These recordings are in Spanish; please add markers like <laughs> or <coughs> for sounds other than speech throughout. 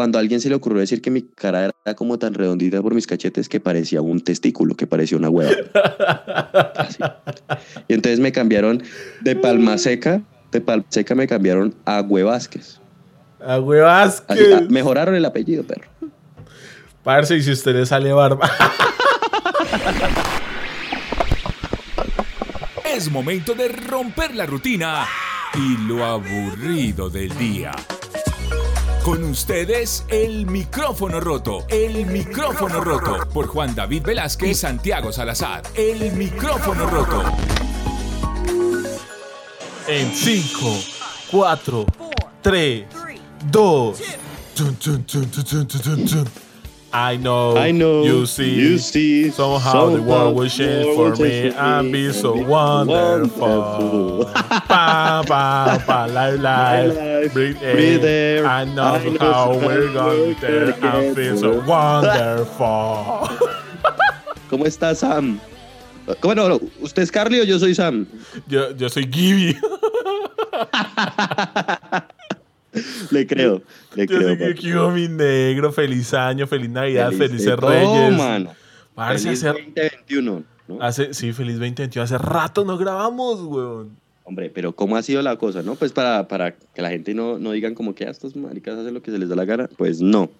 cuando a alguien se le ocurrió decir que mi cara era como tan redondita por mis cachetes que parecía un testículo, que parecía una hueva. Así. <laughs> Y entonces me cambiaron de Palma Seca, de Palma Seca me cambiaron a Huevásquez. A Huevásquez. Así, mejoraron el apellido, perro. Parce, y si usted le sale barba. Es momento de romper la rutina y lo aburrido del día. Con ustedes, el micrófono roto. El micrófono roto. Por Juan David Velázquez y Santiago Salazar. El micrófono roto. En 5, 4, 3, 2. I know, I know you see, you see somehow the world will change for me and be so wonderful. pa, pa, pa, life, life, breathe air. I know I know how we're going there and feel so wonderful. <laughs> ¿Cómo está Sam? ¿Cómo no, no? ¿Usted es Carly o yo soy Sam? yo, yo soy Gibby. <laughs> <laughs> Le creo, le Yo creo. papi. Gibby, mi negro. Feliz año, feliz Navidad, Feliz felices Reyes. mano. Feliz hace, 2021. ¿no? hace- sí, feliz 2021. Hace rato no grabamos, weón. Hombre, pero ¿cómo ha sido la cosa, no? Pues para, para que la gente no, no digan como que "Ah, estos maricas hacen lo que se les da la gana. Pues no.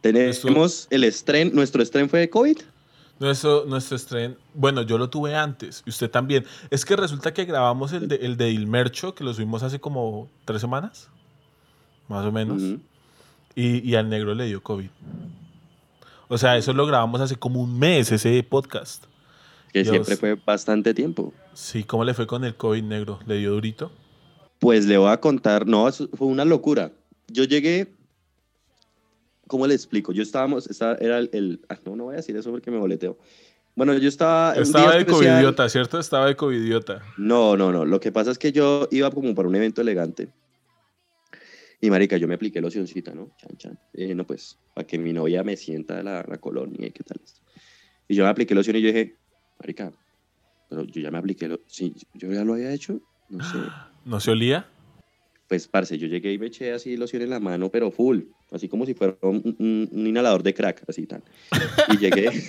Tenemos el estreno, nuestro estreno fue de COVID. Nuestro, nuestro estreno, bueno, yo lo tuve antes, y usted también. Es que resulta que grabamos el de, el de Ilmercho, que lo subimos hace como tres semanas, más o menos, Ujú. y, y al negro le dio COVID. O sea, eso lo grabamos hace como un mes, ese podcast. Que Dios. siempre fue bastante tiempo. Sí, ¿cómo le fue con el COVID negro? ¿Le dio durito? Pues le voy a contar, no, fue una locura. Yo llegué, ¿cómo le explico? Yo estábamos, estaba, era el, el- ah, no, no voy a decir eso porque me boleteo. Bueno, yo estaba... Estaba de especial. covidiota, ¿cierto? Estaba de covidiota. No, no, no. Lo que pasa es que yo iba como para un evento elegante. Y marica, yo me apliqué locioncita, ¿no? Chan, chan. No, pues, para que mi novia me sienta la, la colonia y qué tal. es. Y yo me apliqué loción y yo dije, marica, pero yo ya me apliqué, lo sí, yo ya lo había hecho, no sé. <gasps> ¿No se olía? Pues, parce, yo llegué y me eché así loción en la mano, pero full, así como si fuera un, un- un inhalador de crack, así tan. Y llegué. <laughs>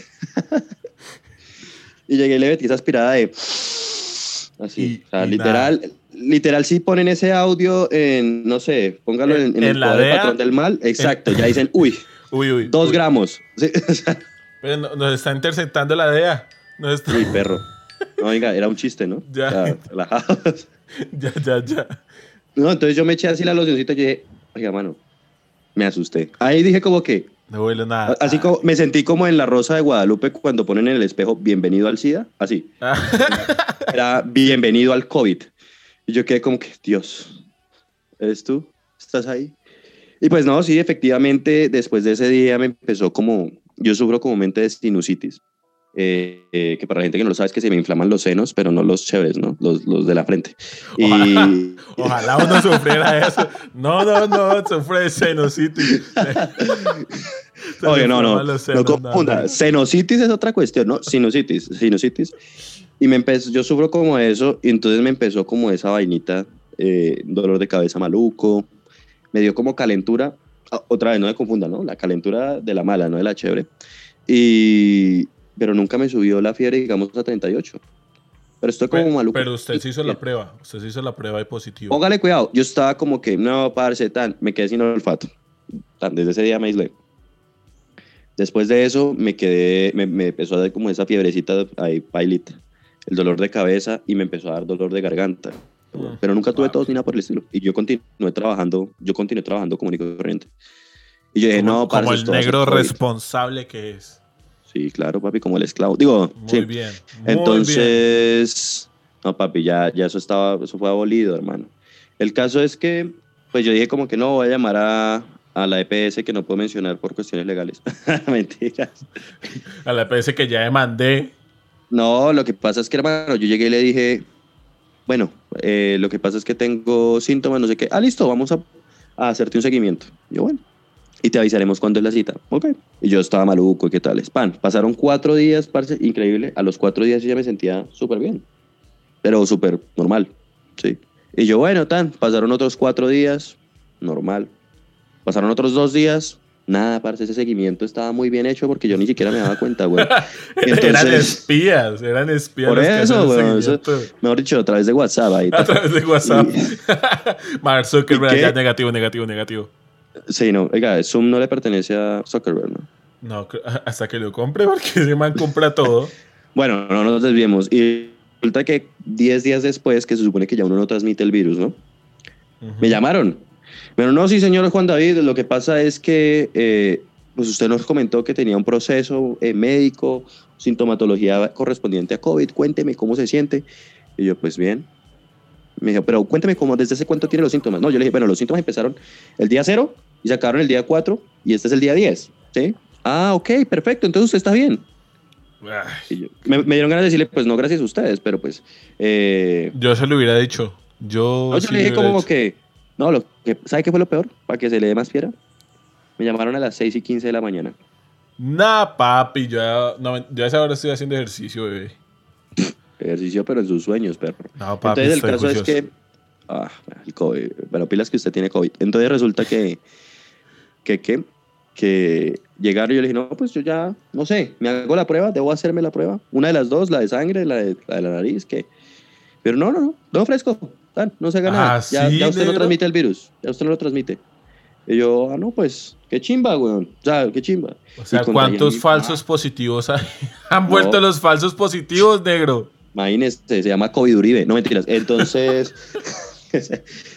<laughs> y llegué y le metí esa aspirada de. Así. Y- o sea, literal, literal, si ponen ese audio en, no sé, póngalo en, En- en en el la DEA. patrón del mal. Exacto, ya <laughs> dicen, uy, Uy, uy. dos uy. gramos. Sí, <laughs> o sea, Pero no- nos está interceptando la DEA. Nos está- uy, <laughs> perro. No, venga, era un chiste, ¿no? Ya. Relajados. ya, ya, ya. No, entonces yo me eché así la locioncita y dije, oiga, mano, me asusté. Ahí dije como que, No huele nada. Así como me sentí como en la Rosa de Guadalupe cuando ponen en el espejo bienvenido al SIDA, así. Ah. Era bienvenido al COVID. Y yo quedé como que, Dios, ¿eres tú? ¿Estás ahí? Y pues no, sí, efectivamente, después de ese día me empezó como, yo sufro comúnmente de sinusitis, eh, eh, que para la gente que no lo sabe es que se me inflaman los senos, pero no los chéveres, ¿no? Los, los de la frente. Y, Ojalá. <laughs> Ojalá uno sufriera eso. No, no, no, sufre de sinusitis. Se Oye, no, no, no confunda. no. Senositis es otra cuestión, ¿no? Sinusitis, sinusitis. Y me empezó, yo sufro como eso, y entonces me empezó como esa vainita, eh, dolor de cabeza maluco, me dio como calentura, Ah, otra vez, no me confunda, ¿no? La calentura de la mala, no de la chévere. Y, pero nunca me subió la fiebre, digamos, a 38. Pero estoy como Pero, maluco. pero usted se hizo la prueba. Usted se hizo la prueba de positivo. Póngale cuidado, yo estaba como que, no, parce, tan, me quedé sin olfato. Tan, desde ese día me aislé. Después de eso, me quedé, me, me empezó a dar como esa fiebrecita ahí, pailita, el dolor de cabeza y me empezó a dar dolor de garganta. Mm. Pero nunca tuve Wow. tos ni nada por el estilo. Y yo continué trabajando, yo continué trabajando común y corriente. Y yo dije, como, no, parce, como el negro COVID". responsable que es. Sí, claro, papi, como el esclavo. Digo, Muy sí. bien. muy bien. Entonces, no, papi, ya, ya eso estaba, eso fue abolido, hermano. El caso es que, pues yo dije como que no, voy a llamar a, a la EPS que no puedo mencionar por cuestiones legales. <laughs> Mentiras. A la PS que ya demandé. No, lo que pasa es que, hermano, yo llegué y le dije, bueno, eh, lo que pasa es que tengo síntomas, no sé qué. Ah, listo, vamos a, a hacerte un seguimiento. Yo, bueno. Y te avisaremos cuándo es la cita. Ok. Y yo estaba maluco, ¿y qué tal? Pan. Pasaron cuatro días, parce, increíble. A los cuatro días ya me sentía súper bien. Pero súper normal, sí. Y yo, bueno, tan, pasaron otros cuatro días, normal. Pasaron otros dos días, nada, parce, ese seguimiento estaba muy bien hecho porque yo ni siquiera me daba cuenta, güey. <laughs> eran espías, eran espías. Por eso, güey. Mejor dicho, a través de WhatsApp. Ahí, <laughs> a través de WhatsApp. <laughs> Mark Zuckerberg, ya negativo, negativo, negativo. Sí, no, oiga, Zoom no le pertenece a Zuckerberg, ¿no? No, hasta que lo compre, porque ese man compra todo. bueno, no nos desviemos. Y resulta que 10 días después, que se supone que ya uno no transmite el virus, ¿no? Me llamaron. Pero no, sí, señor Juan David, lo que pasa es que eh, pues usted nos comentó que tenía un proceso eh, médico, sintomatología correspondiente a COVID. Cuénteme cómo se siente. Y yo, pues bien. Me dijo, pero cuénteme cómo, desde ese cuánto tiene los síntomas. No, yo le dije, bueno, los síntomas empezaron el día cero y se acabaron el día 4 y este es el día 10. ¿Sí? Ah, ok, perfecto, entonces usted está bien. me, dieron ganas de decirle, pues no, gracias a ustedes, pero pues. Eh, yo se lo hubiera dicho. Yo, no, yo le dije como que. No, lo que, ¿sabe qué fue lo peor? Para que se le dé más fiera. Me llamaron a las 6 y 15 de la mañana. Nah, papi, yo, no, yo a esa hora estoy haciendo ejercicio, bebé. Ejercicio, pero en sus sueños, perro. No, papi, Entonces, el caso es que. Ah, el COVID. Bueno, pilas que usted tiene COVID. Entonces resulta que. que, que que llegaron y yo le dije, no, pues yo ya, no sé, me hago la prueba, debo hacerme la prueba. Una de las dos, la de sangre, la de la, nariz, que... Pero no, no, no, no fresco, no se haga nada. Ah, ya, ya, usted no transmite el virus, ya usted no lo transmite. Y yo, ah, no, pues, qué chimba, weón. O sea, qué chimba. O sea, ¿cuántos falsos positivos hay? <laughs> han vuelto los falsos positivos, negro? Imagínese, se llama COVID Uribe. No mentiras. Entonces... <laughs>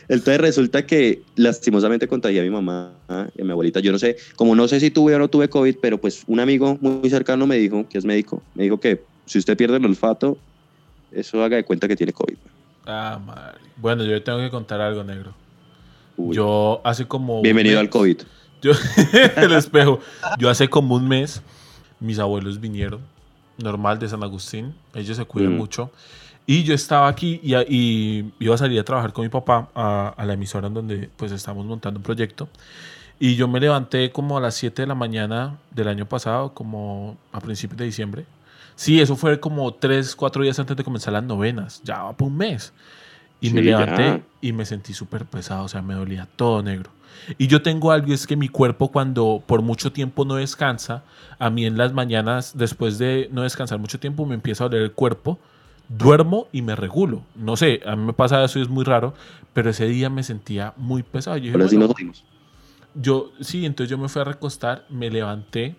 Entonces resulta que lastimosamente contagié a mi mamá y a mi abuelita. Yo no sé, como no sé si tuve o no tuve COVID, pero pues un amigo muy cercano me dijo, que es médico, me dijo que si usted pierde el olfato, eso haga de cuenta que tiene COVID. Ah, madre. Bueno, yo tengo que contar algo, negro. Yo hace como... Bienvenido al COVID. Yo, <laughs> el espejo. Yo hace como un mes, mis abuelos vinieron, normal de San Agustín. Ellos se cuidan mucho. Y yo estaba aquí y, iba a salir a trabajar con mi papá a, la emisora en donde pues estamos montando un proyecto. Y yo me levanté como a las 7 de la mañana del año pasado, como a principios de diciembre. Sí, eso fue como 3, 4 días antes de comenzar las novenas, ya va por un mes. Y me levanté y me sentí súper pesado, o sea, me dolía todo negro. Y yo tengo algo, es que mi cuerpo cuando por mucho tiempo no descansa, a mí en las mañanas, después de no descansar mucho tiempo, me empieza a doler el cuerpo duermo y me regulo. No sé, a mí me pasa eso y es muy raro, pero ese día me sentía muy pesado. Yo Yo, sí, entonces yo me fui a recostar, me levanté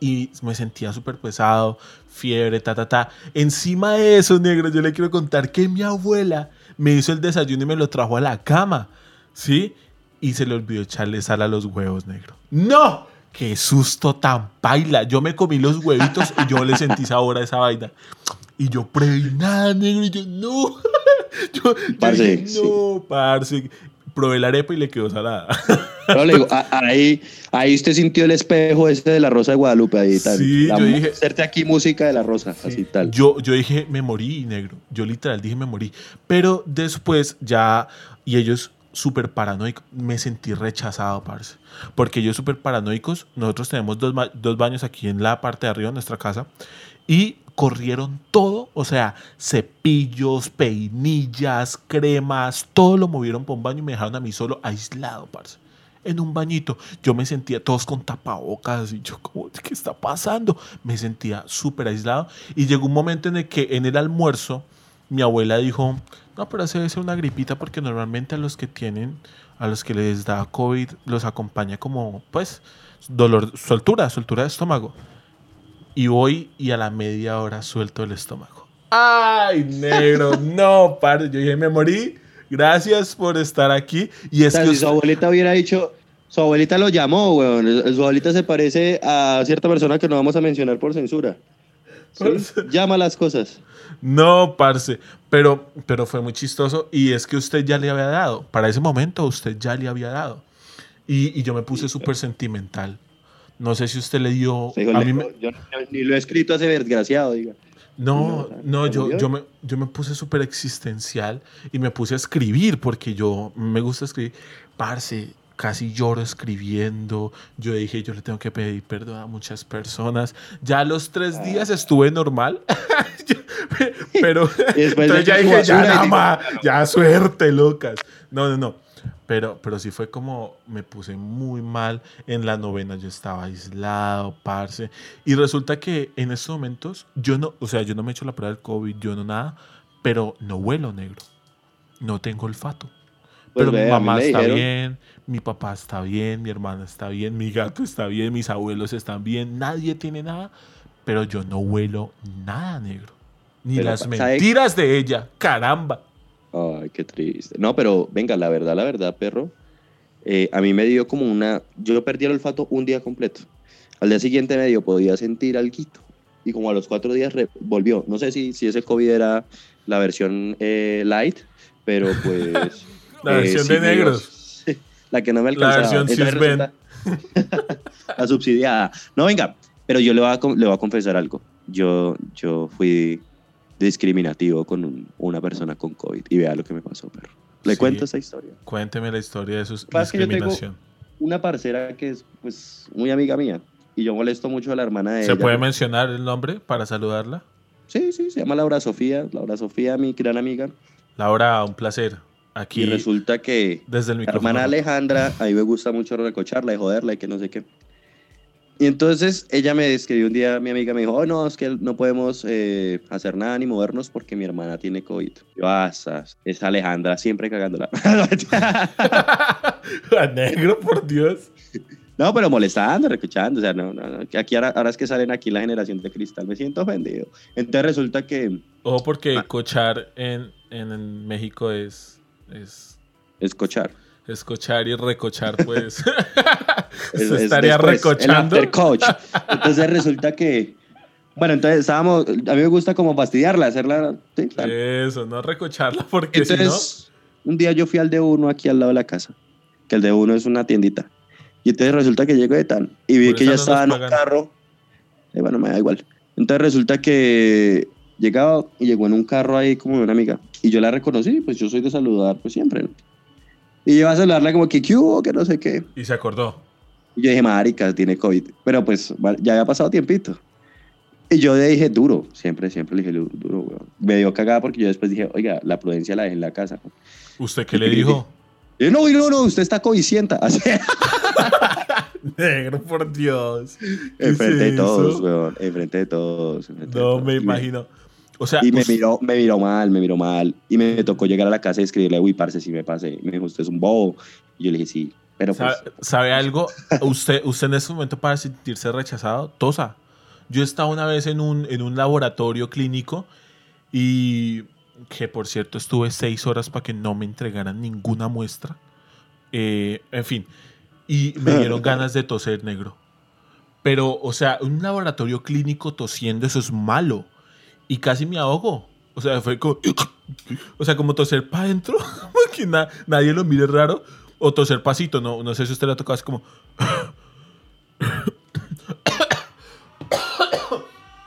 y me sentía súper pesado, fiebre, ta, ta, ta. Encima de eso, negro, yo le quiero contar que mi abuela me hizo el desayuno y me lo trajo a la cama, ¿sí? Y se le olvidó echarle sal a los huevos, negro. ¡No! ¡Qué susto tan paila! Yo me comí los huevitos y yo le sentí sabor a esa vaina. Y yo, nada, negro. Y yo, no. <laughs> yo, parce, no, parce. Probé la arepa y le quedó salada. <laughs> Pero le digo, ahí, ahí usted sintió el espejo ese de la Rosa de Guadalupe. Ahí tal. Sí, yo dije. Hacerte aquí música de la Rosa, así tal. Yo, yo dije, me morí, negro. Yo literal dije, me morí. Pero después ya. Y ellos súper paranoicos. Me sentí rechazado, parce. Porque ellos súper paranoicos. Nosotros tenemos dos, dos baños aquí en la parte de arriba de nuestra casa. Y corrieron todo, o sea, cepillos, peinillas, cremas, todo lo movieron por un baño y me dejaron a mí solo aislado, parce. En un bañito. Yo me sentía todos con tapabocas y yo, como, ¿qué está pasando? Me sentía súper aislado y llegó un momento en el que en el almuerzo mi abuela dijo, no, pero debe ser una gripita porque normalmente a los que tienen, a los que les da COVID, los acompaña como, pues, dolor, soltura, soltura de estómago. Y voy y a la media hora suelto el estómago. ¡Ay, negro! <laughs> no, padre. Yo dije, me morí. Gracias por estar aquí. Y es que si su abuelita hubiera dicho, su abuelita lo llamó, weón. Su abuelita se parece a cierta persona que no vamos a mencionar por censura. Llama las cosas. No, parce. Pero, pero fue muy chistoso. Y es que usted ya le había dado. Para ese momento, usted ya le había dado. Y, y yo me puse súper sentimental. No sé si usted le dio. a mí Yo ni lo he escrito ese desgraciado, diga. No, no, yo, yo, me, yo me puse súper existencial y me puse a escribir porque yo me gusta escribir. Parce, casi lloro escribiendo. Yo dije, yo le tengo que pedir perdón a muchas personas. Ya a los tres ah. días estuve normal. <laughs> pero entonces ya dije, ya, nada ya suerte, locas. No, no, no. Pero, pero sí fue como, me puse muy mal. En la novena yo estaba aislado, parce. Y resulta que en estos momentos, yo no, o sea, yo no me he hecho la prueba del COVID, yo no nada, pero no huelo negro. No tengo olfato. Pues pero ve, mi mamá está dijeron- bien, mi papá está bien, mi hermana está bien, mi gato está bien, mis abuelos están bien, nadie tiene nada, pero yo no huelo nada negro. Ni Pero, las ¿sabe? mentiras de ella, caramba. Ay, qué triste. No, pero venga, la verdad, la verdad, perro. eh, a mí me dio como una. Yo perdí el olfato un día completo. Al día siguiente medio podía sentir algo. Y como a los cuatro días volvió. No sé si, si ese COVID era la versión eh, light, pero <laughs> pues. La versión de dio- negros. <laughs> la que no me La alcanzaba. versión cisben. resulta- <laughs> la subsidiada. No, venga, pero yo le voy a, le voy a confesar algo. Yo, yo fui discriminativo con un- una persona con COVID y vea lo que me pasó, perro. Le Sí. que esta historia. Cuénteme la historia de su pasa es que yo tengo- discriminación. Una parcera que es pues muy amiga mía y yo molesto mucho a la hermana de ¿Se ella. puede mencionar el nombre para saludarla? Sí, sí, se llama Laura Sofía. Laura Sofía, mi gran amiga. Laura, un placer. Aquí, Y resulta que desde el La hermana Alejandra, a mí me gusta mucho recocharla y joderla y que no sé qué. Y entonces ella me escribió un día, mi amiga me dijo, oh no, es que no podemos eh, hacer nada ni movernos porque mi hermana tiene COVID. Yo, ah, es Alejandra siempre cagándola. <laughs> A negro, por Dios. no, pero molestando, recochando, o sea, no, no, no, Aquí ahora, ahora es que salen aquí la generación de cristal, me siento ofendido. Entonces resulta que Ojo, porque Ah. cochar en, en, en México es, es, es cochar. Es cochar y recochar, pues. <laughs> <laughs> Es- Se es estaría después, recochando. El coach. Entonces resulta que, bueno, entonces estábamos, a mí me gusta como fastidiarla, hacerla, sí. Eso, no recocharla, porque si no. Entonces, un día yo fui al de uno aquí al lado de la casa, que el de uno es una tiendita. Y entonces resulta que llego de tan y vi Por que ella no estaba en un carro. Eh, bueno, me da igual. Entonces resulta que llegaba y llegó en un carro ahí como de una amiga. Y yo la reconocí, pues yo soy de saludar, pues siempre, ¿no? Y yo iba a saludarla como que, ¿qué hubo? Que no sé qué. Y se acordó. Y yo dije, marica, tiene COVID. Pero pues ya había pasado tiempito. Y yo le dije, duro, siempre, siempre le dije, "Lu- duro, weón. Me dio cagada porque yo después dije, oiga, la prudencia la dejé en la casa. ¿Usted qué le dijo? Yo, no, no, no, usted está covicienta. <laughs> Así, <laughs> Negro, por Dios. ¿Qué enfrente de todos, weón. Enfrente de todos. enfrente de No me imagino. O sea, Y me miró, me miró mal, me miró mal. Y me tocó llegar a la casa y escribirle, uy, parce, si me pasé. Me dijo, usted es un bobo. Y yo le dije, sí. Pero pues, ¿Sabe, sabe algo? Usted, usted en este momento para sentirse rechazado, tosa. Yo estaba una vez en un, en un laboratorio clínico y que por cierto estuve seis horas para que no me entregaran ninguna muestra. Eh, en fin, y me dieron <laughs> ganas de toser negro. Pero, o sea, un laboratorio clínico tosiendo, eso es malo. Y casi me ahogo. O sea, fue como... <coughs> O sea, como toser para adentro, <laughs> que na- nadie lo mire raro. O toser pasito, no, no sé si usted le ha tocado, es como... <coughs>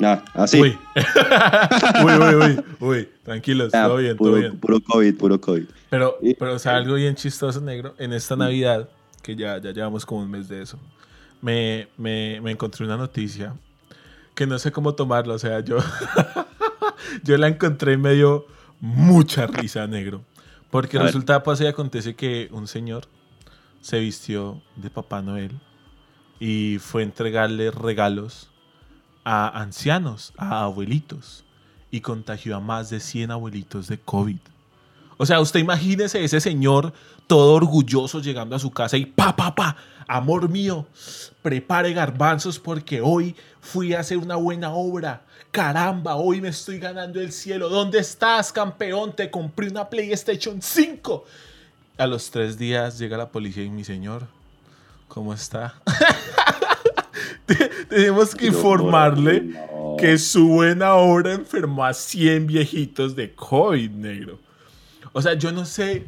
ah, así. Uy. <laughs> uy, uy, uy, uy. Tranquilos, Ah, todo bien, puro, todo bien. puro COVID, puro COVID. Pero, pero o sea, algo bien chistoso, negro. En esta Navidad, que ya, ya llevamos como un mes de eso, me, me, me encontré una noticia que no sé cómo tomarla. O sea, yo, <laughs> yo la encontré y me dio mucha risa, negro. Porque A ver. resulta, pasa y acontece que un señor se vistió de Papá Noel y fue a entregarle regalos a ancianos, a abuelitos, y contagió a más de 100 abuelitos de COVID. O sea, usted imagínese ese señor todo orgulloso llegando a su casa y pa, pa, pa, amor mío, prepare garbanzos porque hoy fui a hacer una buena obra. Caramba, hoy me estoy ganando el cielo. ¿Dónde estás, campeón? Te compré una PlayStation 5. A los tres días llega la policía y mi señor, ¿cómo está? <laughs> Te- Tenemos que informarle que su buena obra enfermó a 100 viejitos de COVID, negro. O sea, yo no sé,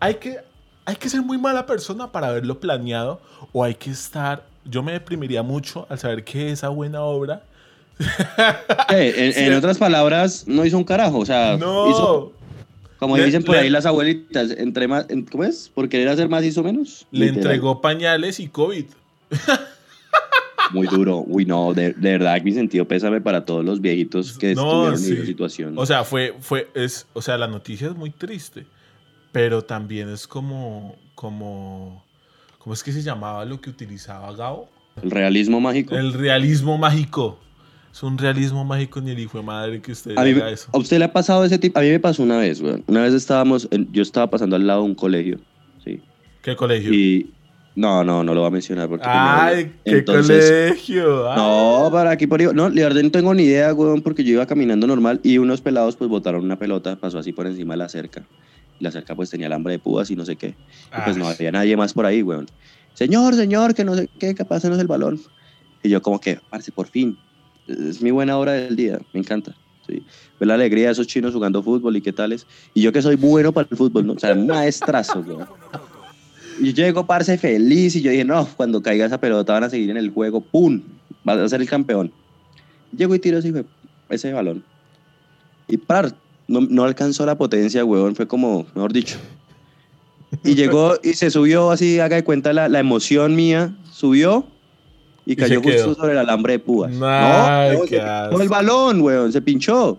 hay que, hay que ser muy mala persona para haberlo planeado o hay que estar, yo me deprimiría mucho al saber que esa buena obra... <laughs> Eh, en, Sí. en otras palabras, no hizo un carajo. O sea, No, hizo, como Le- dicen por le- ahí las abuelitas, entre más, ¿cómo es? Por querer hacer más hizo menos. le Literal. entregó pañales y COVID. <laughs> Muy duro. Uy, no, de, de verdad, mi sentido pésame para todos los viejitos que No, estuvieron sí. en esa situación. O sea, fue, fue, es, o sea, la noticia es muy triste. pero también es como, como, ¿cómo es que se llamaba lo que utilizaba Gao? El realismo mágico. El realismo mágico. Es un realismo mágico ni el hijo de madre que usted a, mí, haga eso. ¿A usted le ha pasado ese tipo? A mí me pasó una vez, weón. Una vez estábamos, yo estaba pasando al lado de un colegio, ¿sí? ¿Qué colegio? Y no, no, no lo voy a mencionar porque... pues, Ay, qué Entonces, colegio. Ay. No, para aquí por ahí. No, verdad no tengo ni idea, weón, porque yo iba caminando normal y unos pelados pues botaron una pelota, pasó así por encima de la cerca. Y la cerca pues tenía alambre de púas y no sé qué. Y pues no Ay. había nadie más por ahí, weón. Señor, señor, que no sé qué, que pásenos el balón. Y yo como que, parce, por fin. Es mi buena hora del día, me encanta. Sí. Ver la alegría de esos chinos jugando fútbol y qué tales. Y yo que soy bueno para el fútbol, ¿no? O sea, maestrazo, weón. Y yo llego, parce, feliz, y yo dije, no, cuando caiga esa pelota van a seguir en el juego, ¡pum! Va a ser el campeón. Llego y tiro ese, ese balón. Y par, no, no alcanzó la potencia, weón, fue como, mejor dicho. Y llegó y se subió así, haga de cuenta la, la emoción mía, subió y Y cayó quedó. justo sobre el alambre de púas. Ay, no, pinchó el balón, weón, se pinchó.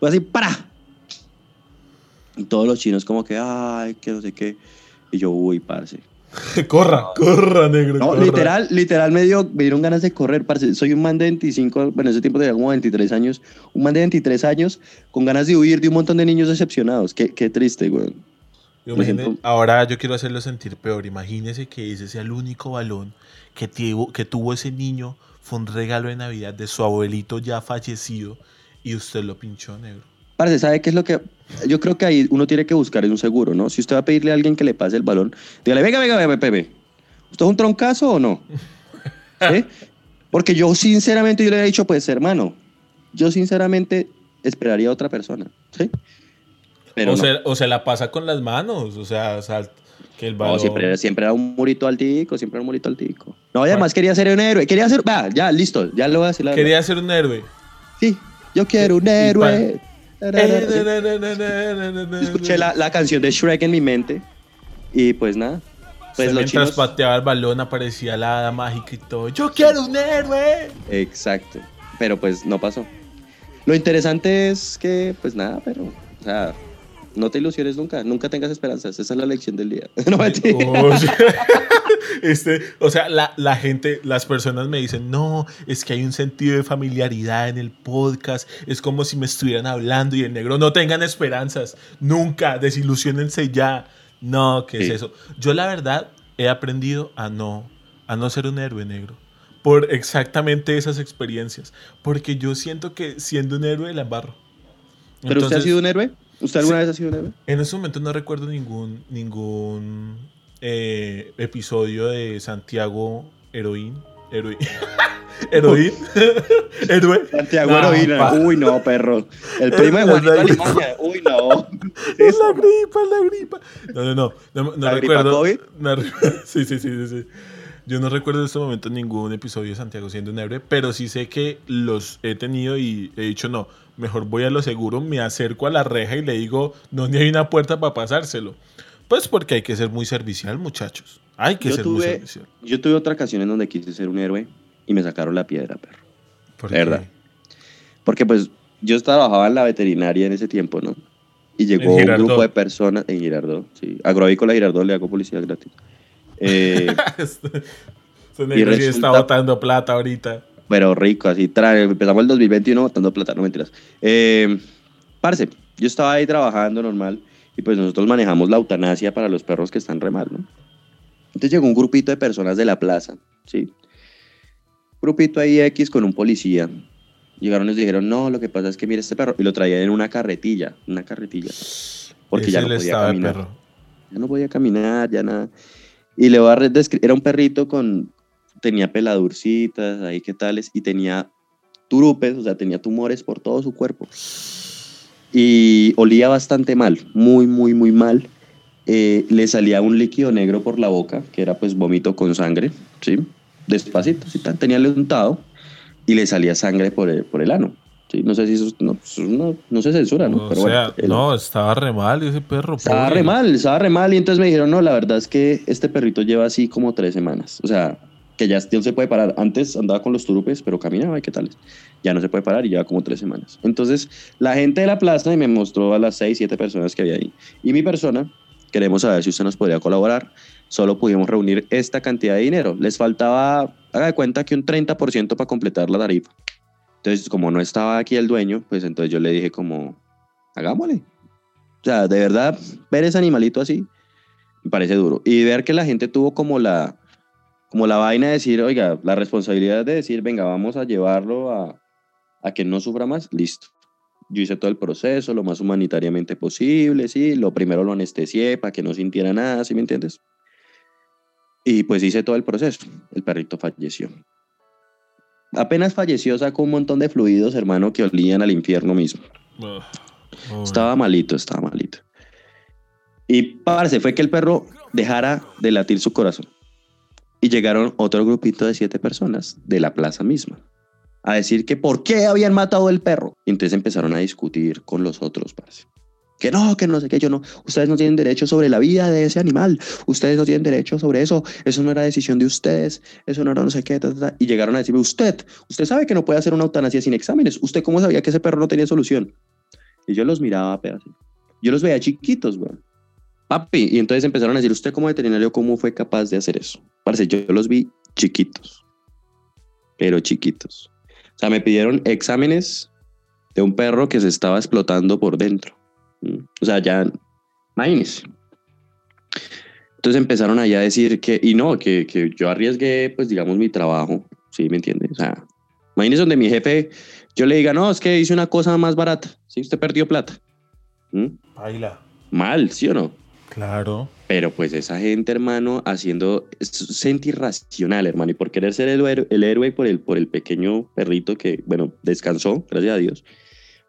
Fue así, ¡para! Y todos los chinos como que, ay, que no sé qué. Y yo, uy, parce. <laughs> corra, corra, negro. No, corra. literal, literal me, dio, me dieron ganas de correr, parce. Soy un man de 25, bueno, en ese tiempo tenía como 23 años. Un man de 23 años con ganas de huir de un montón de niños decepcionados. Qué, qué triste. Yo imagine- siento- ahora yo quiero hacerlo sentir peor. Imagínese que ese sea el único balón que, que tuvo ese niño. Fue un regalo de Navidad de su abuelito ya fallecido y usted lo pinchó, negro. Parce, ¿sabe qué es lo que...? Yo creo que ahí uno tiene que buscar un seguro, ¿no? Si usted va a pedirle a alguien que le pase el balón, dígale, venga, venga, venga, Pepe. ¿Usted es un troncazo o no? <laughs> ¿Sí? Porque yo sinceramente, yo le he dicho, pues, hermano, yo sinceramente esperaría a otra persona, ¿sí? Pero o, no. se, o se la pasa con las manos, o sea, o sea, que el balón... No, siempre, siempre era un murito altico, siempre era un murito altico. No, además quería ser un héroe. Quería ser. Va, ya, listo, ya lo voy a decir la Quería verdad. ser un héroe. Sí, yo quiero un héroe. Escuché la, la canción de Shrek en mi mente. Y pues nada. Pues mientras chinos. pateaba el balón aparecía la hada mágica y todo. ¡Yo quiero un héroe! Exacto. Pero pues no pasó. Lo interesante es que, pues nada, pero. O sea, no te ilusiones nunca. Nunca tengas esperanzas. Esa es la lección del día. <laughs> no este, o sea, la, la gente, las personas me dicen, no, es que hay un sentido de familiaridad en el podcast, es como si me estuvieran hablando y el negro, no tengan esperanzas, nunca, desilusionense ya. No, ¿qué es Sí. eso? Yo la verdad he aprendido a no, a no ser un héroe negro. Por exactamente esas experiencias. Porque yo siento que siendo un héroe la embarro. ¿Pero usted ha Entonces- sido un héroe? ¿Usted alguna Sí. vez ha sido un héroe? en ese momento no recuerdo ningún, ningún eh, episodio de Santiago Heroín. <laughs> Heroín. Heroín. <laughs> Héroe. Santiago No, Heroína. pa. Uy, no, perro. El primo de Juanito la- Alimaña. Uy, no. <laughs> Es la gripa, es la gripa. No, no, no. No, no ¿La gripa recuerdo. COVID? no re- sí, sí, sí, sí, sí. Yo no recuerdo en este momento ningún episodio de Santiago siendo un héroe, pero sí sé que los he tenido y he dicho, no, mejor voy a lo seguro, me acerco a la reja y le digo, ¿dónde hay una puerta para pasárselo? Pues porque hay que ser muy servicial, muchachos. Hay que Yo ser muy servicial. yo tuve otra ocasión en donde quise ser un héroe y me sacaron la piedra, perro. ¿Por verdad. qué? Porque pues yo trabajaba en la veterinaria en ese tiempo, ¿no? Y llegó un grupo de personas en Girardot, sí. Agroavícola Girardot le hago publicidad gratis. Eh, <laughs> Este negro sí está resulta- botando plata ahorita. pero rico, así. tra- empezamos el 2021 botando plata, no mentiras. Eh, parce, yo estaba ahí trabajando normal y pues nosotros manejamos la eutanasia para los perros que están re mal, ¿no? Entonces llegó un grupito de personas de la plaza, ¿sí? Grupito ahí X con un policía. Llegaron y nos dijeron, no, lo que pasa es que mire este perro. Y lo traían en una carretilla, una carretilla. Porque Ese ya no podía caminar. perro. Ya no podía caminar, ya nada. Y le voy a describir, era un perrito con, tenía peladurcitas, ahí qué tales, y tenía turupes, o sea, tenía tumores por todo su cuerpo. Y olía bastante mal, muy, muy, muy mal. Eh, le salía un líquido negro por la boca, que era pues vómito con sangre, ¿sí? Despacito, ¿sí? tenía untado, y le salía sangre por el, por el ano. ¿sí? No sé si eso, no, no, no se censura, ¿no? O Pero sea, bueno, el- no, estaba re mal ese perro. estaba pobre. re mal, estaba re mal. Y entonces me dijeron, no, la verdad es que este perrito lleva así como tres semanas. O sea, que ya no se puede parar. Antes andaba con los turupes, pero caminaba y qué tal. Ya no se puede parar y lleva como tres semanas. Entonces, la gente de la plaza me mostró a las seis, siete personas que había ahí. Y mi persona queremos saber si usted nos podría colaborar. Solo pudimos reunir esta cantidad de dinero. Les faltaba, haga de cuenta que un 30% para completar la tarifa. Entonces, como no estaba aquí el dueño, pues entonces yo le dije como, hagámosle. O sea, de verdad, ver ese animalito así, me parece duro. Y ver que la gente tuvo como la, como la vaina de decir, oiga, la responsabilidad de decir, venga, vamos a llevarlo a, a que no sufra más, listo. Yo hice todo el proceso lo más humanitariamente posible, sí. Lo primero lo anestesié para que no sintiera nada, ¿sí me entiendes? Y pues hice todo el proceso. El perrito falleció. Apenas falleció, sacó un montón de fluidos, hermano, que olían al infierno mismo. Estaba malito, estaba malito. Y parece, fue que el perro dejara de latir su corazón. Y llegaron otro grupito de siete personas de la plaza misma a decir que por qué habían matado el perro. Y entonces empezaron a discutir con los otros, parce. Que no, que no sé qué, yo no. Ustedes no tienen derecho sobre la vida de ese animal. Ustedes no tienen derecho sobre eso. Eso no era decisión de ustedes. Eso no era no sé qué. Y llegaron a decirme, usted, usted sabe que no puede hacer una eutanasia sin exámenes. ¿Usted cómo sabía que ese perro no tenía solución? Y yo los miraba pedazos. Yo los veía chiquitos, güey. Papi. Y entonces empezaron a decir, usted como veterinario, ¿cómo fue capaz de hacer eso? Parce, yo los vi chiquitos. Pero chiquitos. O sea, me pidieron exámenes de un perro que se estaba explotando por dentro. Mm. O sea, ya, imagínense. Entonces empezaron allá a decir que, y no, que, que yo arriesgué, pues digamos, mi trabajo, ¿sí? ¿Me entiende? O sea, imagínense donde mi jefe, yo le diga, no, es que hice una cosa más barata, ¿sí? Usted perdió plata. ¿Mm? Baila. Mal, ¿sí o no? Claro. Pero pues esa gente, hermano, haciendo sentir irracional, hermano, y por querer ser el, el héroe por el, por el pequeño perrito que, bueno, descansó, gracias a Dios.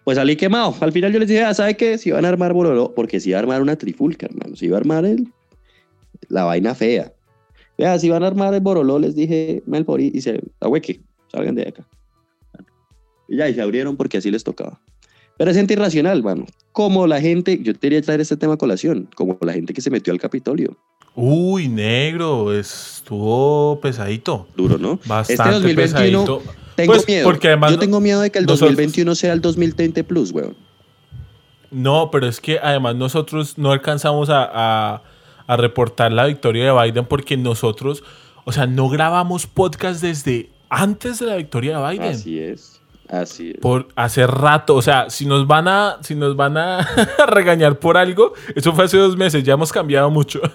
Pues salí quemado. Al final yo les dije, ah, ¿sabe qué? Si van a armar bololo, porque si iba a armar una trifulca, hermano, si iba a armar la vaina fea. Vea, si van a armar el boroló, les dije, Melborí, y se ahueque, salgan de acá. Y ya, y se abrieron porque así les tocaba. Pero es gente irracional, mano. Como la gente, yo te quería traer este tema a colación, como la gente que se metió al Capitolio. Uy, negro, estuvo pesadito. Duro, ¿no? Bastante este 2021, pesadito. Tengo Pues, miedo. porque además yo tengo miedo de que el nosotros- 2021 sea el 2020 plus, weón. No, pero es que además nosotros no alcanzamos a, a- a reportar la victoria de Biden porque nosotros, o sea, no grabamos podcast desde antes de la victoria de Biden. Así es. Así es. Por hace rato, o sea, si nos van a, si nos van a <laughs> regañar por algo, eso fue hace dos meses, ya hemos cambiado mucho. <laughs>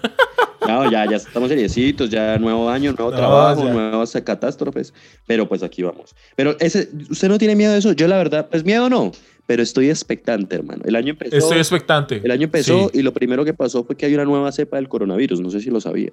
No, ya, ya estamos seriecitos, ya nuevo año, nuevo No, trabajo, ya. nuevas catástrofes. Pero pues aquí vamos. Pero ese, ¿usted no tiene miedo de eso? Yo la verdad, pues miedo no, pero estoy expectante, hermano. El año empezó. Estoy expectante. El año empezó Sí. y lo primero que pasó fue que hay una nueva cepa del coronavirus. No sé si lo sabía.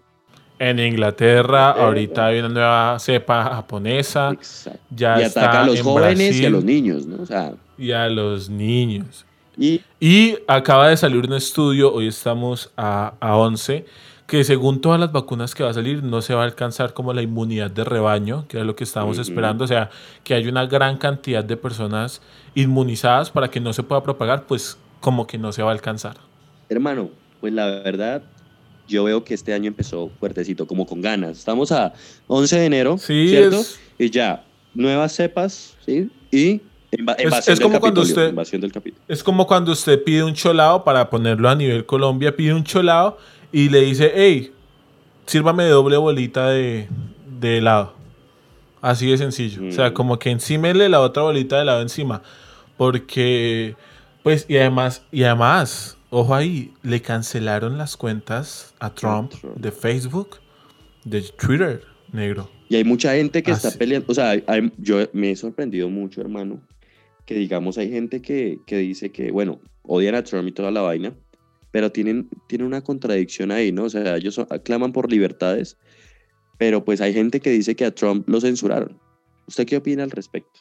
En Inglaterra, Eh, ahorita hay una nueva cepa japonesa Exacto. ya y ataca está a los en jóvenes y a Brasil. los niños, ¿no? O sea, y a los niños. y Y acaba de salir un estudio, hoy estamos a, a 11, que según todas las vacunas que va a salir, no se va a alcanzar como la inmunidad de rebaño, que era lo que estábamos esperando. O sea, que hay una gran cantidad de personas inmunizadas para que no se pueda propagar, pues como que no se va a alcanzar. hermano, pues la verdad, yo veo que este año empezó fuertecito, como con ganas. Estamos a 11 de enero, Sí, ¿cierto? es- Y ya, nuevas cepas, ¿sí? Y es del como cuando usted-. Es como cuando usted pide un cholado para ponerlo a nivel Colombia, pide un cholado y le dice, hey, sírvame de doble bolita de, de helado. Así de sencillo. O sea, Mm. como que encímele la otra bolita de helado encima. Porque, pues, y además, y además, ojo ahí, le cancelaron las cuentas a Trump Trump. de Facebook, de Twitter, negro. Y hay mucha gente que Ah, está sí. peleando. O sea, hay- yo me he sorprendido mucho, hermano, que digamos hay gente que, que dice que, bueno, odian a Trump y toda la vaina, pero tienen, tienen una contradicción ahí, ¿no? O sea, ellos son- claman por libertades, pero pues hay gente que dice que a Trump lo censuraron. ¿Usted qué opina al respecto?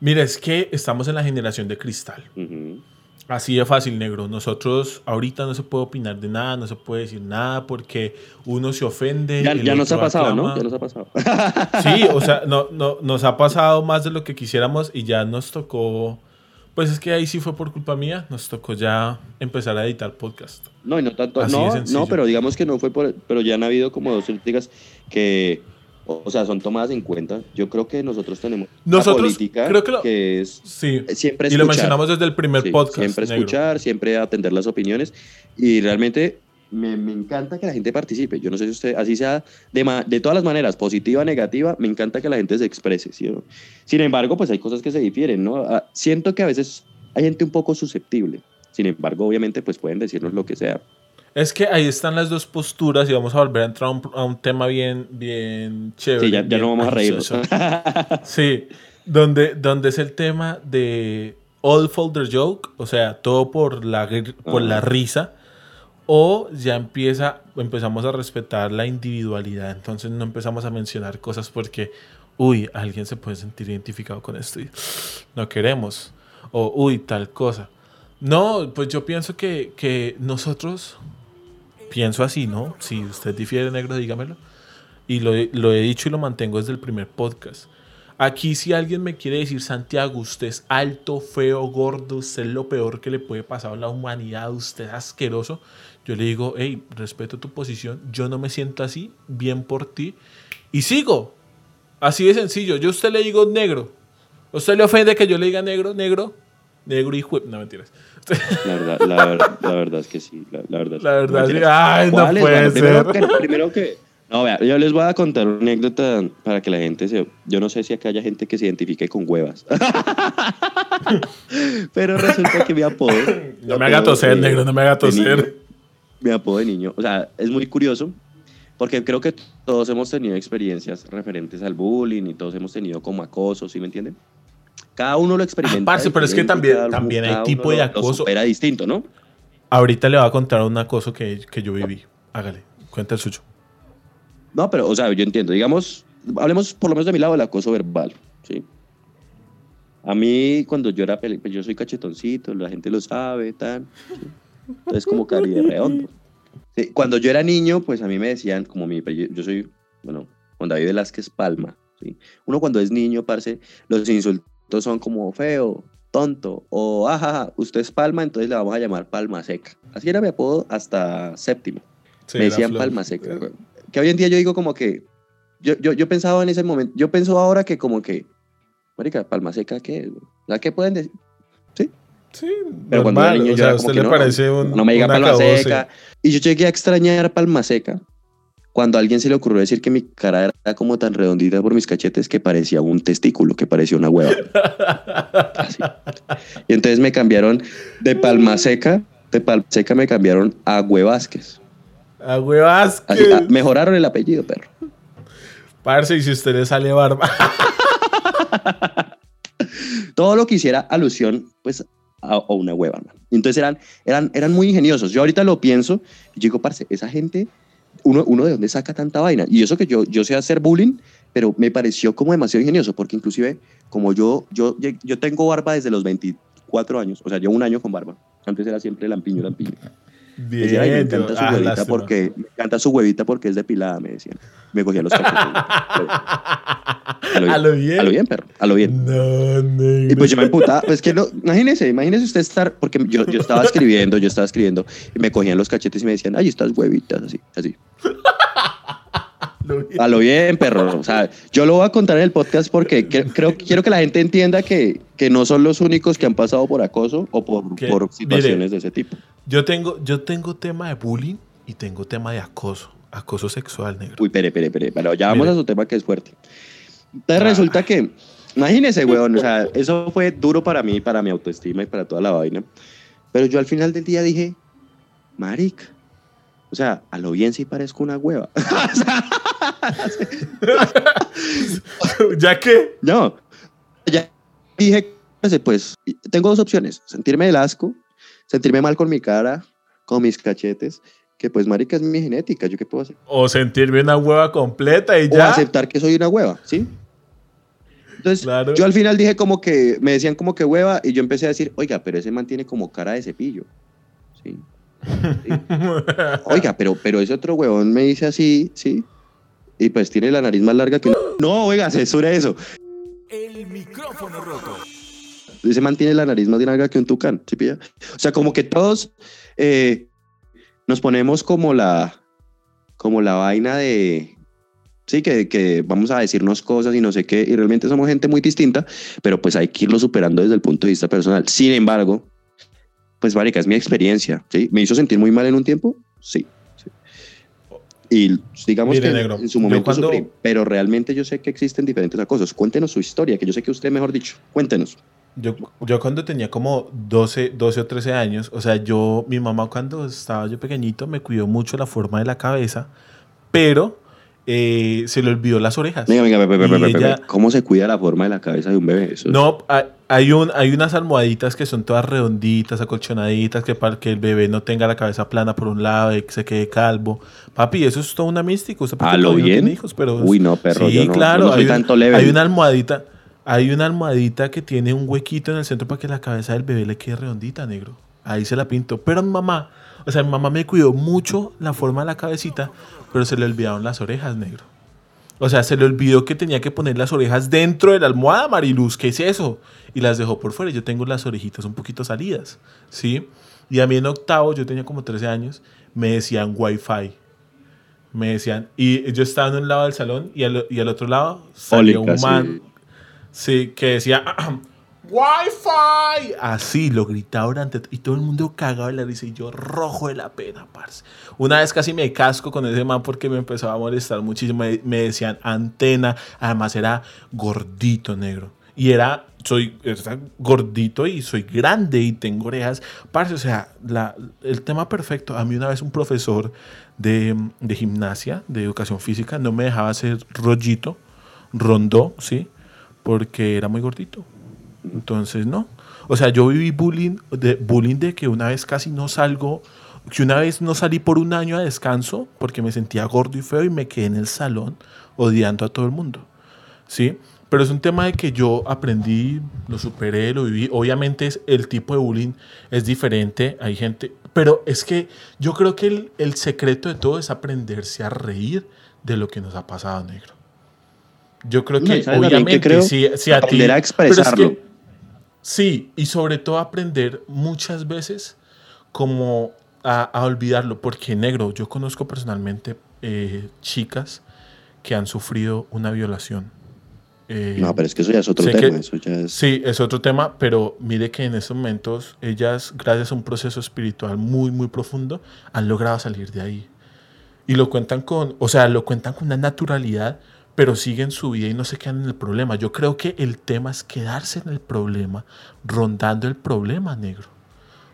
Mira, es que estamos en la generación de cristal. Ujú. Así de fácil, negro. Nosotros ahorita no se puede opinar de nada, no se puede decir nada porque uno se ofende. Ya, ya nos ha pasado, ¿no? Ya nos ha pasado. <laughs> Sí, o sea, no, no, nos ha pasado más de lo que quisiéramos y ya nos tocó. Pues es que ahí sí fue por culpa mía, nos tocó ya empezar a editar podcast. No, y no tanto. Así no, no, pero digamos que no fue por. Pero ya han habido como dos críticas que, o sea, son tomadas en cuenta. Yo creo que nosotros tenemos Nosotros, una política creo que lo- que es Sí. siempre Y lo escuchar. mencionamos desde el primer Sí, podcast. Siempre negro. escuchar, siempre atender las opiniones y realmente me, me encanta que la gente participe. Yo no sé si usted, así sea de, de todas las maneras, positiva, negativa, me encanta que la gente se exprese. ¿sí? Sin embargo, pues hay cosas que se difieren, ¿no? Ah, Siento que a veces hay gente un poco susceptible. Sin embargo, obviamente, pues pueden decirnos lo que sea. Es que ahí están las dos posturas y vamos a volver a entrar a un, a un tema bien, bien chévere. Sí, ya, no vamos a so- Sí, donde, donde es el tema de all for the joke, o sea, todo por la, por la risa, o ya empieza, empezamos a respetar la individualidad, entonces no empezamos a mencionar cosas porque, uy, alguien se puede sentir identificado con esto y no queremos, o uy, tal cosa. No, pues yo pienso que, que nosotros, pienso así, ¿no? Si usted difiere negro, dígamelo. Y lo, lo he dicho y lo mantengo desde el primer podcast. Aquí si alguien me quiere decir, Santiago, usted es alto, feo, gordo, usted es lo peor que le puede pasar a la humanidad, usted es asqueroso, yo le digo, hey, respeto tu posición, yo no me siento así, bien por ti, y sigo. Así de sencillo. Yo a usted le digo negro. ¿A usted le ofende que yo le diga negro, negro? Negro y No, mentiras. La verdad, la, ver- la verdad es que sí. La, la verdad, La verdad, sí. Ay, no puede Bueno, primero ser. que- primero que. No, vea, yo les voy a contar una anécdota para que la gente se. Yo no sé si acá haya gente que se identifique con huevas. <laughs> Pero resulta que mi apodo. No me haga toser, negro, no me haga de niño, toser. mi apodo de niño. O sea, es muy curioso. Porque creo que todos hemos tenido experiencias referentes al bullying y todos hemos tenido como acoso, ¿sí me entienden? Cada uno lo experimenta. parce, pero es que también- cada también hay tipo de acoso. Supera distinto, ¿no? Ahorita le voy a contar una cosa que, que yo viví. Hágale, cuenta el suyo. No, pero, o sea, yo entiendo. Digamos, hablemos por lo menos de mi lado del acoso verbal, ¿sí? A mí, cuando yo era pues yo soy cachetoncito, la gente lo sabe, tal. ¿sí? Entonces, como de redondo. Sí, cuando yo era niño, pues a mí me decían, como mi, yo, yo soy, bueno, Juan David Velázquez Palma, ¿sí? Uno cuando es niño, parce, los insultos son como feo, tonto, o ajaja, usted es Palma, entonces le vamos a llamar Palma Seca. Así era mi apodo hasta séptimo me decían palma seca. güey. Que hoy en día yo digo como que, yo, yo, yo pensaba en ese momento, yo pienso ahora que como que, marica, palma seca, ¿qué sea, ¿qué pueden decir? Sí, Pero cuando era niño o yo sea, era a usted que le no, parece un, No me diga palma seca. Y yo llegué a extrañar palma seca cuando a alguien se le ocurrió decir que mi cara era como tan redondita por mis cachetes que parecía un testículo, que parecía una hueva. Así. Y entonces me cambiaron de palma seca, de palma seca me cambiaron a Huevásquez. A Así, ah, mejoraron el apellido, perro. Parce, y si usted le sale barba. <laughs> todo lo que hiciera alusión pues a, a una hueva. man. Entonces eran, eran, eran muy ingeniosos. Yo ahorita lo pienso y digo, parce, esa gente, uno, uno de dónde saca tanta vaina. Y eso que yo, yo sé hacer bullying, pero me pareció como demasiado ingenioso, porque inclusive como yo, yo, yo tengo barba desde los 24 años, o sea, llevo un año con barba. Antes era siempre lampiño, lampiño. Me decían, "Ay, me Bien, encanta su ah, huevita lástima. porque me encanta su huevita porque es depilada, me decían. Me cogía los cachetes. a lo bien, A lo bien. a lo bien, perro, a lo bien. No, negro. Y pues yo me emputaba, pues que no, imagínese, imagínese usted estar, porque yo, yo estaba escribiendo, yo estaba escribiendo, y me cogían los cachetes y me decían, ay, estas huevitas, así, así. Lo bien. A lo bien, perro. O sea, yo lo voy a contar en el podcast porque que- creo, quiero que la gente entienda que, que no son los únicos que han pasado por acoso o por, por situaciones mire, de ese tipo. Yo tengo, yo tengo tema de bullying y tengo tema de acoso. Acoso sexual, negro. Uy, pere, pere, pere. Bueno, ya vamos Mire. a su tema que es fuerte. Entonces Ah. resulta que, imagínese, weón, o sea, eso fue duro para mí, para mi autoestima y para toda la vaina. Pero yo al final del día dije, marica, o sea, a lo bien sí parezco una hueva. <laughs> O sea, <laughs> ¿Ya qué? no, ya dije, pues, tengo dos opciones, sentirme el asco, sentirme mal con mi cara, con mis cachetes, que pues, marica, es mi genética, ¿yo qué puedo hacer? O sentirme una hueva completa y o ya. aceptar que soy una hueva, ¿sí? Entonces, Claro. yo al final dije como que, me decían como que hueva, y yo empecé a decir, oiga, pero ese man tiene como cara de cepillo, ¿sí? Sí. <laughs> Oiga, pero, pero ese otro huevón me dice así, ¿sí? Y pues tiene la nariz más larga que un... No, oiga, censura eso. El micrófono roto. Ese man tiene la nariz más larga que un tucán, ¿sí pilla? O sea, como que todos eh, nos ponemos como la, como la vaina de, Sí, que, que vamos a decirnos cosas y no sé qué, y realmente somos gente muy distinta, pero pues hay que irlo superando desde el punto de vista personal. Sin embargo, pues, marica, es mi experiencia, ¿sí? ¿Me hizo sentir muy mal en un tiempo? Sí. Y digamos Mire, que negro, en su momento cuando- sufrí, pero realmente yo sé que existen diferentes cosas. Cuéntenos su historia, que yo sé que usted, mejor dicho, cuéntenos. Yo, yo cuando tenía como 12, 12 o 13 años, o sea, yo, mi mamá cuando estaba yo pequeñito me cuidó mucho la forma de la cabeza, pero eh, se le olvidó las orejas. Venga, venga, ve, ve, ve, Y ve, ve, ella-. ¿cómo se cuida la forma de la cabeza de un bebé? Eso es- No, hay, un, hay unas almohaditas que son todas redonditas, acolchonaditas, que para que el bebé no tenga la cabeza plana por un lado y que se quede calvo. Papi, eso es toda una mística. Usted ¿A lo todavía no bien? tiene hijos, pero Uy, no, perro, Sí, yo no- claro. yo no soy hay, tanto level. hay una almohadita. Hay una almohadita que tiene un huequito en el centro para que la cabeza del bebé le quede redondita, negro. Ahí se la pinto. Pero mamá, o sea, mi mamá me cuidó mucho la forma de la cabecita, pero se le olvidaron las orejas, negro. O sea, se le olvidó que tenía que poner las orejas dentro de la almohada, Mariluz. ¿Qué es eso? Y las dejó por fuera. Yo tengo las orejitas un poquito salidas, ¿sí? Y a mí en octavo, yo tenía como 13 años, me decían Wi-Fi. Me decían, y yo estaba en un lado del salón y al, y al otro lado salía Ólica, un man, sí. sí, que decía, <clears throat> Wi-Fi. Así lo gritaba durante y todo el mundo cagado de la risa y yo rojo de la pena, parce. Una vez casi me casco con ese man porque me empezaba a molestar muchísimo. Me, decían antena, además era gordito negro. Y era, soy gordito y soy grande y tengo orejas. Parce, o sea, la- el tema perfecto. A mí una vez un profesor de, de gimnasia, de educación física, no me dejaba hacer rollito, rondó, ¿sí? Porque era muy gordito. Entonces, no. O sea, yo viví bullying de, bullying de que una vez casi no salgo, que una vez no salí por un año a descanso porque me sentía gordo y feo y me quedé en el salón odiando a todo el mundo. ¿Sí? Pero es un tema de que yo aprendí, lo superé, lo viví. Obviamente es, el tipo de bullying es diferente, hay gente, pero es que yo creo que el, el secreto de todo es aprenderse a reír de lo que nos ha pasado, negro. Yo creo que ¿y sabes también obviamente creo? si, si a ti... Pero es que- expresarlo. Sí, y sobre todo aprender muchas veces como a, a olvidarlo, porque negro, yo conozco personalmente eh, chicas que han sufrido una violación. Eh, No, pero es que eso ya es otro tema. que- Eso ya es. Sí, es otro tema, pero mire que en estos momentos ellas, gracias a un proceso espiritual muy, muy profundo, han logrado salir de ahí. Y lo cuentan con, o sea, lo cuentan con una naturalidad, pero siguen su vida y no se quedan en el problema. Yo creo que el tema es quedarse en el problema, rondando el problema, negro.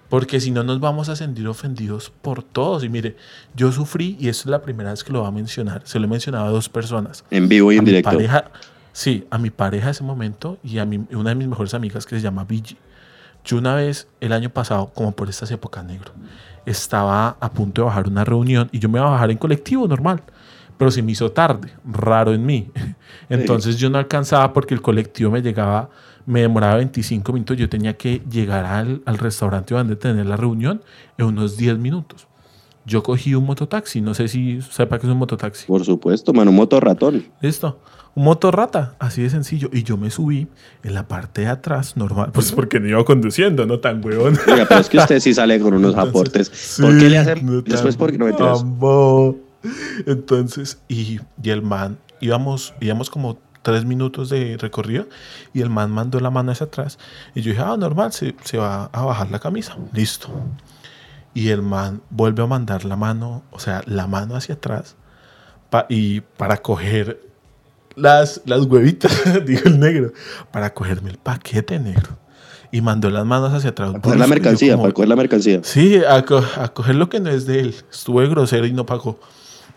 Porque si no nos vamos a sentir ofendidos por todos. Y mire, yo sufrí, y esta es la primera vez que lo va a mencionar, se lo he mencionado a dos personas En vivo y a en mi directo. pareja, sí, a mi pareja ese momento y a mi, una de mis mejores amigas que se llama Vigi. Yo una vez, el año pasado, como por estas épocas, negro, estaba a punto de bajar una reunión y yo me iba a bajar en colectivo normal, pero se me hizo tarde, raro en mí. Entonces yo no alcanzaba porque el colectivo me llegaba, me demoraba 25 minutos, yo tenía que llegar al, al restaurante donde tener la reunión en unos 10 minutos. Yo cogí un mototaxi, no sé si sepa que es un mototaxi. Por supuesto, mano, un moto ratón. Listo. Un motorrata, así de sencillo. Y yo me subí en la parte de atrás, normal, pues porque no iba conduciendo, no tan huevón. Oiga, pero es que usted sí sale con unos <laughs> aportes. ¿Por qué le hacen? No Después, porque no mentiras. Entonces, y, y el man, íbamos, íbamos como tres minutos de recorrido y el man mandó la mano hacia atrás. Y yo dije, ah, normal, se, se va a bajar la camisa. Listo. Y el man vuelve a mandar la mano, o sea, la mano hacia atrás pa- y para coger las, las huevitas, <laughs> dijo el negro, para cogerme el paquete negro. Y mandó las manos hacia atrás. Para coger la mercancía, como- para coger la mercancía. Sí, a, co- a coger lo que no es de él. Estuve grosero y no pagó.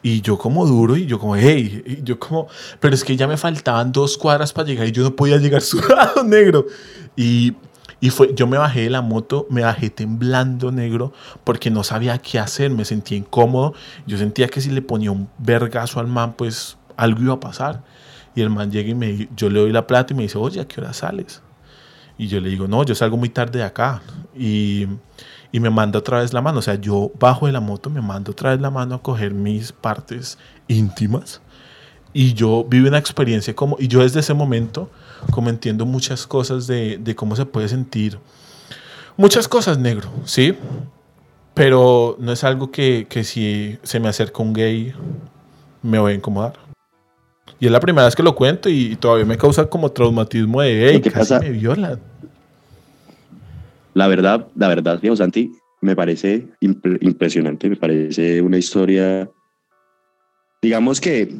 Y yo como duro y yo como, hey, y yo como, pero es que ya me faltaban dos cuadras para llegar y yo no podía llegar <laughs> sudado, negro. Y, y fue, yo me bajé de la moto, me bajé temblando, negro, porque no sabía qué hacer, me sentía incómodo. Yo sentía que si le ponía un vergazo al man, pues algo iba a pasar. Y el man llega y me, yo le doy la plata y me dice, oye, ¿a qué hora sales? Y yo le digo, no, yo salgo muy tarde de acá. Y, y me manda otra vez la mano. O sea, yo bajo de la moto, me mando otra vez la mano a coger mis partes íntimas. Y yo vivo una experiencia como, y yo desde ese momento, como entiendo muchas cosas de, de cómo se puede sentir. Muchas cosas negro, ¿sí? Pero no es algo que, que si se me acerca un gay, me voy a incomodar. Y es la primera vez que lo cuento y, todavía me causa como traumatismo de, hey, casi pasa, me violan. La verdad, la verdad, digamos, Santi, me parece impresionante, me parece una historia, digamos que...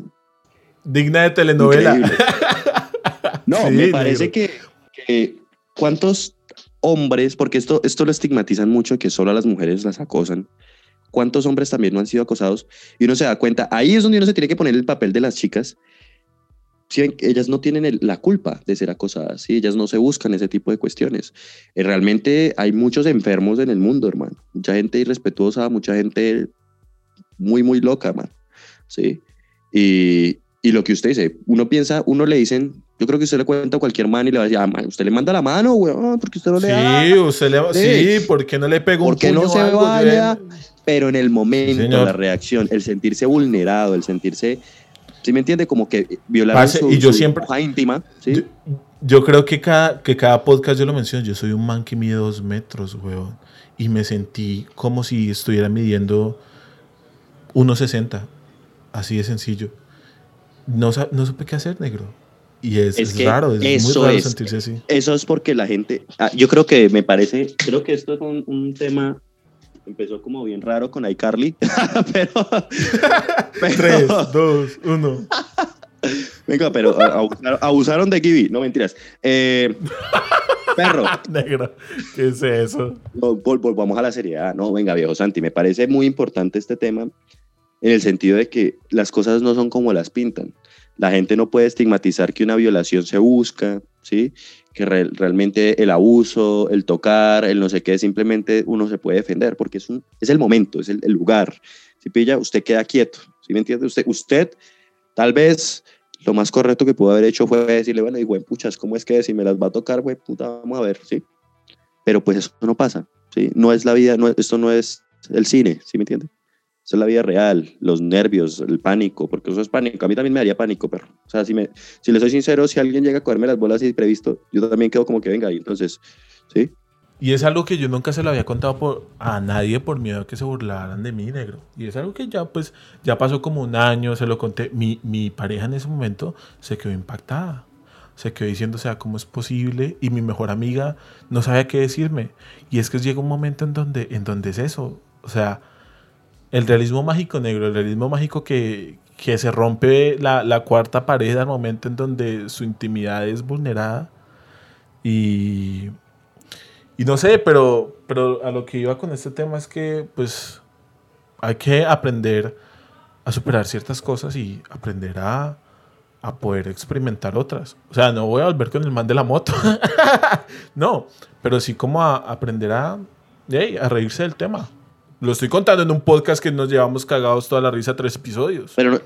Digna de telenovela. <laughs> no, me parece que, que, ¿cuántos hombres, porque esto, esto lo estigmatizan mucho, que solo a las mujeres las acosan, cuántos hombres también no han sido acosados, y uno se da cuenta, ahí es donde uno se tiene que poner el papel de las chicas, ellas no tienen la culpa de ser acosadas, ¿sí? ellas no se buscan ese tipo de cuestiones. Eh, realmente hay muchos enfermos en el mundo, hermano. Mucha gente irrespetuosa, mucha gente muy, muy loca, hermano. ¿sí? Y, y, lo que usted dice, uno piensa, uno le dicen, yo creo que usted le cuenta a cualquier man y le va a decir, ah, man, usted le manda la mano, weón, porque usted no le Sí, usted le sí, sí ¿por qué no le pega un puño no se vaya? Pero en el momento, la reacción, el sentirse vulnerado, el sentirse ¿Sí me entiende? Como que violar su, y yo siempre, íntima. ¿sí? Yo, creo que cada, que cada podcast yo lo menciono. Yo soy un man que mide dos metros, weón. Y me sentí como si estuviera midiendo 1,60. Así de sencillo. No, no supe qué hacer, negro. Y es, raro, es muy raro sentirse así. Eso es porque la gente. Ah, yo creo que me parece. Creo que esto es un, un tema empezó como bien raro con iCarly, <laughs> pero, pero... Tres, dos, uno. Venga, pero abusaron, de Kiwi, no mentiras. Eh, perro. <laughs> Negro, ¿qué es eso? volvamos a la seriedad. No, venga, viejo Santi, me parece muy importante este tema en el sentido de que las cosas no son como las pintan. La gente no puede estigmatizar que una violación se busca, ¿sí? Que realmente el abuso, el tocar, el no sé qué, simplemente uno se puede defender porque es, un, es el momento, es el, lugar. Si pilla, usted queda quieto, ¿sí me entiende? Usted, usted tal vez lo más correcto que pudo haber hecho fue decirle, bueno, y güey, puchas, ¿cómo es que si me las va a tocar, güey, puta, vamos a ver, ¿sí? Pero pues eso no pasa, ¿sí? No es la vida, no, esto no es el cine, ¿sí me entiende? Es la vida real, los nervios, el pánico, porque eso es pánico. A mí también me haría pánico, perro. O sea, si, me, si le soy sincero, si alguien llega a cogerme las bolas y previsto, yo también quedo como que venga ahí. Entonces, ¿sí? Y es algo que yo nunca se lo había contado por, a nadie por miedo a que se burlaran de mí, negro. Y es algo que ya, pues, ya pasó como un año, se lo conté. Mi, mi pareja en ese momento se quedó impactada. Se quedó diciendo, o sea, ¿cómo es posible? Y mi mejor amiga no sabía qué decirme. Y es que llega un momento en donde, en donde es eso. O sea, el realismo mágico negro, el realismo mágico que, se rompe la, cuarta pared al momento en donde su intimidad es vulnerada. Y, y no sé, pero, pero a lo que iba con este tema es que pues hay que aprender a superar ciertas cosas y aprender a, poder experimentar otras. O sea, no voy a volver con el man de la moto. <laughs> no, pero sí como a aprender a, a reírse del tema. Lo estoy contando en un podcast que nos llevamos cagados toda la risa tres episodios. Pero,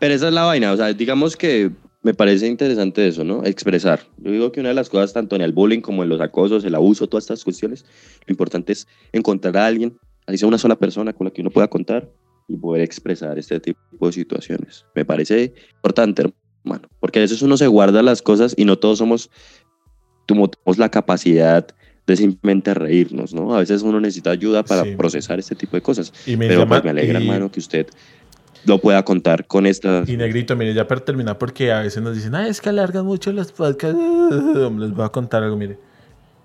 pero esa es la vaina. O sea, digamos que me parece interesante eso, ¿no? Expresar. Yo digo que una de las cosas, tanto en el bullying como en los acosos, el abuso, todas estas cuestiones, lo importante es encontrar a alguien, así sea una sola persona con la que uno pueda contar y poder expresar este tipo de situaciones. Me parece importante, hermano, porque a veces uno se guarda las cosas y no todos somos, tenemos la capacidad de simplemente reírnos, ¿no? A veces uno necesita ayuda para procesar este tipo de cosas. Y me Pero pues, me alegra, hermano, que usted lo pueda contar con esta... Y negrito, mire, ya para terminar, porque a veces nos dicen, ah, es que alargan mucho los podcasts. <laughs> Les voy a contar algo, mire.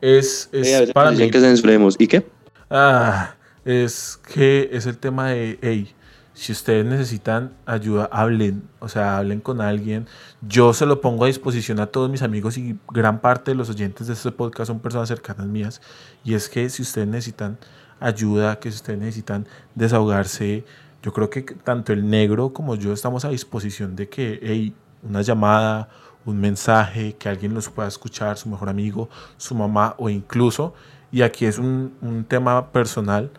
Es, es para mí... que censuremos. ¿Y qué? Ah, es que es el tema de, hey, si ustedes necesitan ayuda, hablen, o sea, hablen con alguien. Yo se lo pongo a disposición a todos mis amigos y gran parte de los oyentes de este podcast son personas cercanas mías. Y es que si ustedes necesitan ayuda, que si ustedes necesitan desahogarse, yo creo que tanto el negro como yo estamos a disposición de que, hey, una llamada, un mensaje, que alguien los pueda escuchar, su mejor amigo, su mamá o incluso, y aquí es un, un tema personal,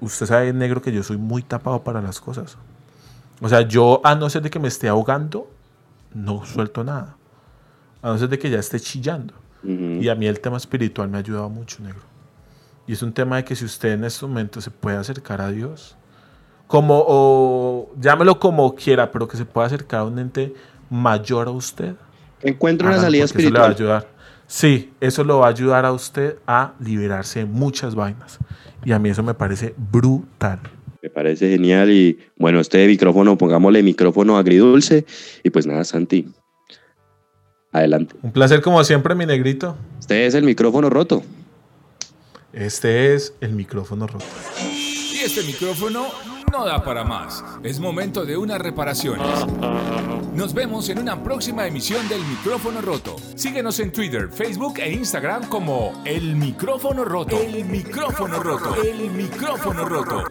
Usted sabe, negro, que yo soy muy tapado para las cosas. O sea, yo, a no ser de que me esté ahogando, no suelto nada. A no ser de que ya esté chillando. Y a mí el tema espiritual me ha ayudado mucho, negro. Y es un tema de que si usted en este momento se puede acercar a Dios, como, o llámelo como quiera, pero que se pueda acercar a un ente mayor a usted. Encuentra una salida espiritual. Eso le va a ayudar. Sí, eso lo va a ayudar a usted a liberarse de muchas vainas. Y a mí eso me parece brutal. Me parece genial y bueno, este micrófono, pongámosle micrófono agridulce y pues nada, Santi. Adelante. Un placer como siempre, mi negrito. Este es el micrófono roto. Este es el micrófono roto. Y este micrófono no da para más. Es momento de unas reparaciones. Nos vemos en una próxima emisión del micrófono roto. Síguenos en Twitter, Facebook e Instagram como El Micrófono Roto. El Micrófono Roto. El Micrófono Roto.